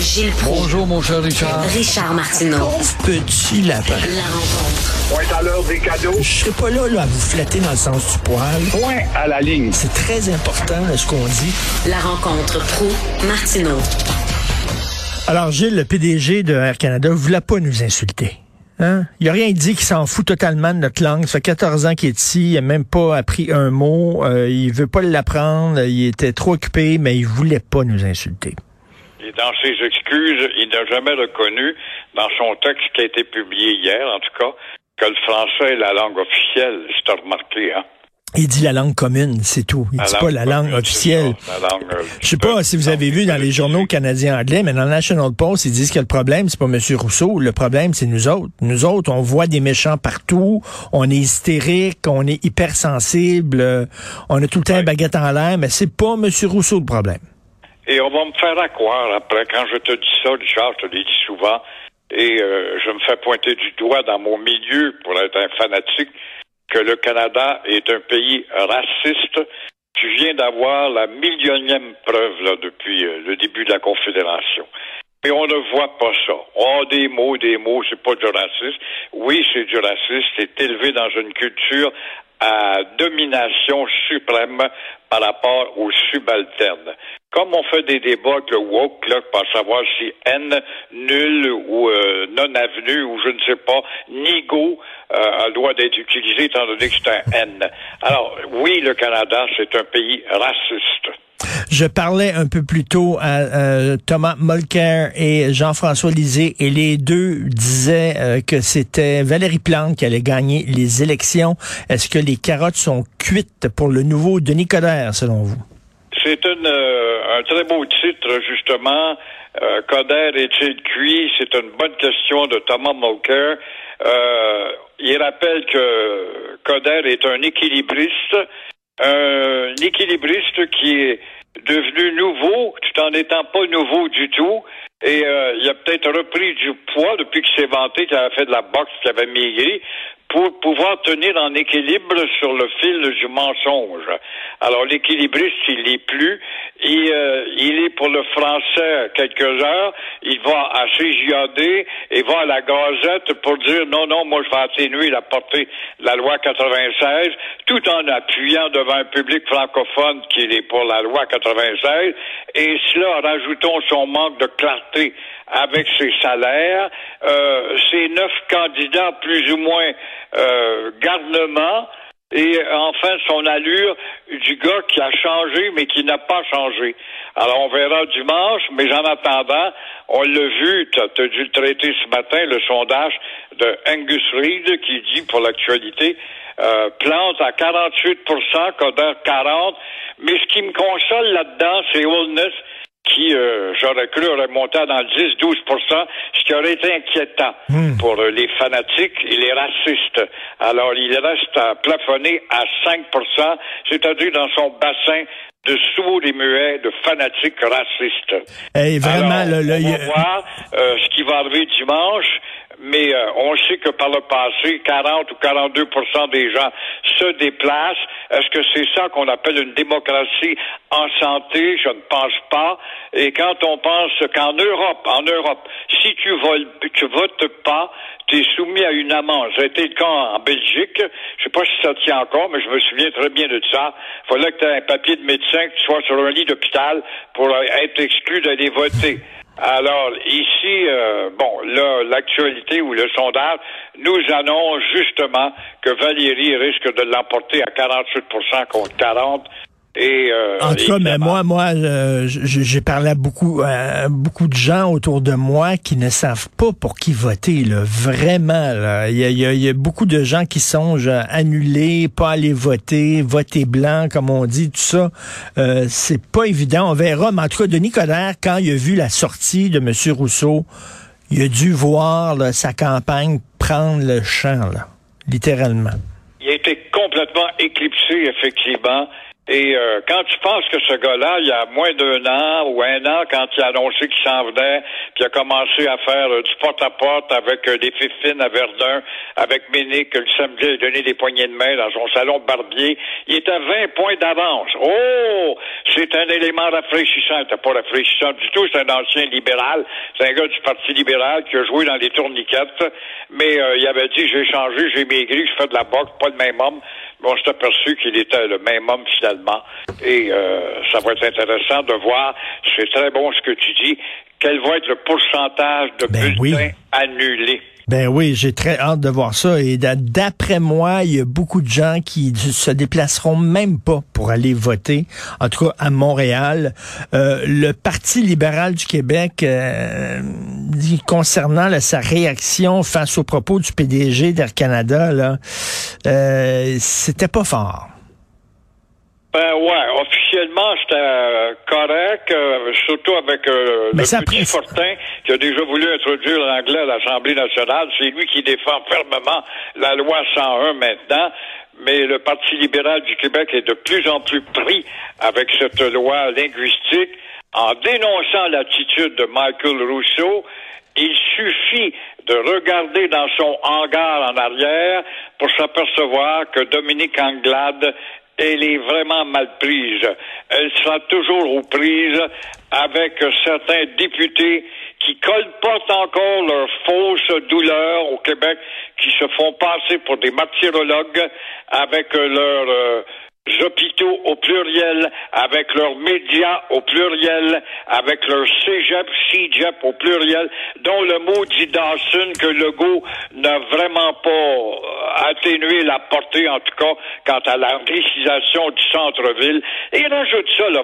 Gilles Proulx. Bonjour, mon cher Richard. Richard Martineau. Pauvre petit lapin. La rencontre. Point à l'heure des cadeaux. Je serai pas là, là à vous flatter dans le sens du poil. Point à la ligne. C'est très important là, ce qu'on dit. La rencontre Proulx-Martineau. Alors Gilles, le PDG de Air Canada, voulait pas nous insulter. Hein? Il a rien dit qu'il s'en fout totalement de notre langue. Ça fait 14 ans qu'il est ici, il a même pas appris un mot. Euh, il veut pas l'apprendre. Il était trop occupé, mais il voulait pas nous insulter. Dans ses excuses, il n'a jamais reconnu, dans son texte qui a été publié hier, en tout cas, que le français est la langue officielle. C'est remarqué, hein? Il dit la langue commune, c'est tout. Il La dit pas la langue officielle. la langue, euh, Je sais pas si vous avez vu dans les journaux canadiens anglais, mais dans le National Post, ils disent que le problème, c'est pas M. Rousseau. Le problème, c'est nous autres. Nous autres, on voit des méchants partout. On est hystérique, on est hypersensible. euh, On a tout le temps une baguette en l'air, mais c'est pas M. Rousseau le problème. Et on va faire à croire après, quand je te dis ça, Richard, je te l'ai dit souvent, et euh, je me fais pointer du doigt dans mon milieu pour être un fanatique, que le Canada est un pays raciste. Tu viens d'avoir la millionième preuve là, depuis euh, le début de la Confédération. Mais on ne voit pas ça. Oh, des mots, des mots, c'est pas du racisme. Oui, c'est du racisme. C'est élevé dans une culture à domination suprême par rapport aux subalternes. Comme on fait des débats avec le woke, là, pour savoir si N nul ou euh, non avenu ou je ne sais pas, nigo euh, a le droit d'être utilisé étant donné que c'est un N. Alors, oui, le Canada, c'est un pays raciste. Je parlais un peu plus tôt à euh, Thomas Mulcair et Jean-François Lisée et les deux disaient euh, que c'était Valérie Plante qui allait gagner les élections. Est-ce que les carottes sont cuites pour le nouveau Denis Coderre, selon vous? C'est euh, un très beau titre, justement. Euh, Coder est-il cuit? C'est une bonne question de Thomas Mulcair. Euh, il rappelle que Coder est un équilibriste, un équilibriste qui est devenu nouveau tout en n'étant pas nouveau du tout. Et euh, il a peut-être repris du poids depuis qu'il s'est vanté qu'il avait fait de la boxe, qu'il avait maigri, pour pouvoir tenir en équilibre sur le fil du mensonge. Alors l'équilibriste, il l'est plus. Il, euh, il est pour le français quelques heures. Il va à CJAD et va à la Gazette pour dire non, non, moi je vais atténuer la portée de la loi 96, tout en appuyant devant un public francophone qui est pour la loi 96. Et cela, rajoutons son manque de clarté avec ses salaires, euh, ces neuf candidats plus ou moins euh, garnement et enfin son allure du gars qui a changé mais qui n'a pas changé. Alors on verra dimanche, mais en attendant, on l'a vu, tu as, dû le traiter ce matin, le sondage de Angus Reid qui dit pour l'actualité euh, plante à 48% Coder 40. Mais ce qui me console là-dedans, c'est Holness qui, euh, j'aurais cru, aurait monté dans le 10-12 ce qui aurait été inquiétant pour euh, les fanatiques et les racistes. Alors, il reste à plafonner à 5% c'est-à-dire dans son bassin de sourds et muets, de fanatiques racistes. Hey, vraiment, Alors, là, là, on va voir euh, ce qui va arriver dimanche, mais euh, on sait que par le passé, 40 ou 42% des gens se déplacent. Est-ce que c'est ça qu'on appelle une démocratie en santé? Je ne pense pas. Et quand on pense qu'en Europe, en Europe, si tu voles, tu votes pas, tu es soumis à une amende. Ça a été le cas en Belgique. Je sais pas si ça tient encore, mais je me souviens très bien de ça. Il fallait que tu aies un papier de médecin, que tu sois sur un lit d'hôpital pour être exclu d'aller voter. Alors, ici, euh, bon, là, l'actualité ou le sondage nous annonce justement que Valérie risque de l'emporter à 48% contre 40. Et, euh, En tout cas, mais moi, moi, euh, j'ai parlé à beaucoup, à beaucoup de gens autour de moi qui ne savent pas pour qui voter. Là. Vraiment, là. Il, y a, il y a- il y a beaucoup de gens qui songent à annuler, pas aller voter, voter blanc, comme on dit, tout ça. Euh, c'est pas évident. On verra. Mais en tout cas, Denis Coderre, quand il a vu la sortie de M. Rousseau, il a dû voir là, sa campagne prendre le champ, là, littéralement. il a été complètement éclipsé, effectivement. Et euh, quand tu penses que ce gars-là, il y a moins d'un an ou un an, quand il a annoncé qu'il s'en venait, puis il a commencé à faire euh, du porte-à-porte avec euh, des fifines à Verdun, avec Ménic, le samedi, il a donné des poignées de main dans son salon de barbier, il était à 20 points d'avance. Oh! C'est un élément rafraîchissant. Il n'était pas rafraîchissant du tout, c'est un ancien libéral. C'est un gars du Parti libéral qui a joué dans les tourniquettes, mais euh, il avait dit, j'ai changé, j'ai maigri, je fais de la boxe, pas le même homme. Mais on s'est aperçu qu'il était le même homme finalement. Et euh, ça va être intéressant de voir, c'est très bon ce que tu dis, quel va être le pourcentage de Ben bulletins oui. annulés. Ben oui, j'ai très hâte de voir ça. Et d'a- d'après moi, il y a beaucoup de gens qui se déplaceront même pas pour aller voter, en tout cas à Montréal. Euh, le Parti libéral du Québec, euh, dit concernant sa réaction face aux propos du PDG d'Air Canada, là, euh, c'était pas fort. Ben ouais, officiellement c'était euh, correct, euh, surtout avec euh, le ça petit presse- Fortin qui a déjà voulu introduire l'anglais à l'Assemblée nationale. C'est lui qui défend fermement la loi 101 maintenant. Mais le Parti libéral du Québec est de plus en plus pris avec cette loi linguistique. En dénonçant l'attitude de Michael Rousseau, il suffit de regarder dans son hangar en arrière pour s'apercevoir que Dominique Anglade elle est vraiment mal prise. Elle sera toujours aux prises avec certains députés qui colportent encore leurs fausses douleurs au Québec, qui se font passer pour des martyrologues avec leurs euh, hôpitaux au pluriel, avec leurs médias au pluriel, avec leur cégep, cégep au pluriel, dont le mot dit Dawson que Legault n'a vraiment pas euh, atténué la portée, en tout cas, quant à la ricisation du centre-ville. Et rajoute ça, là,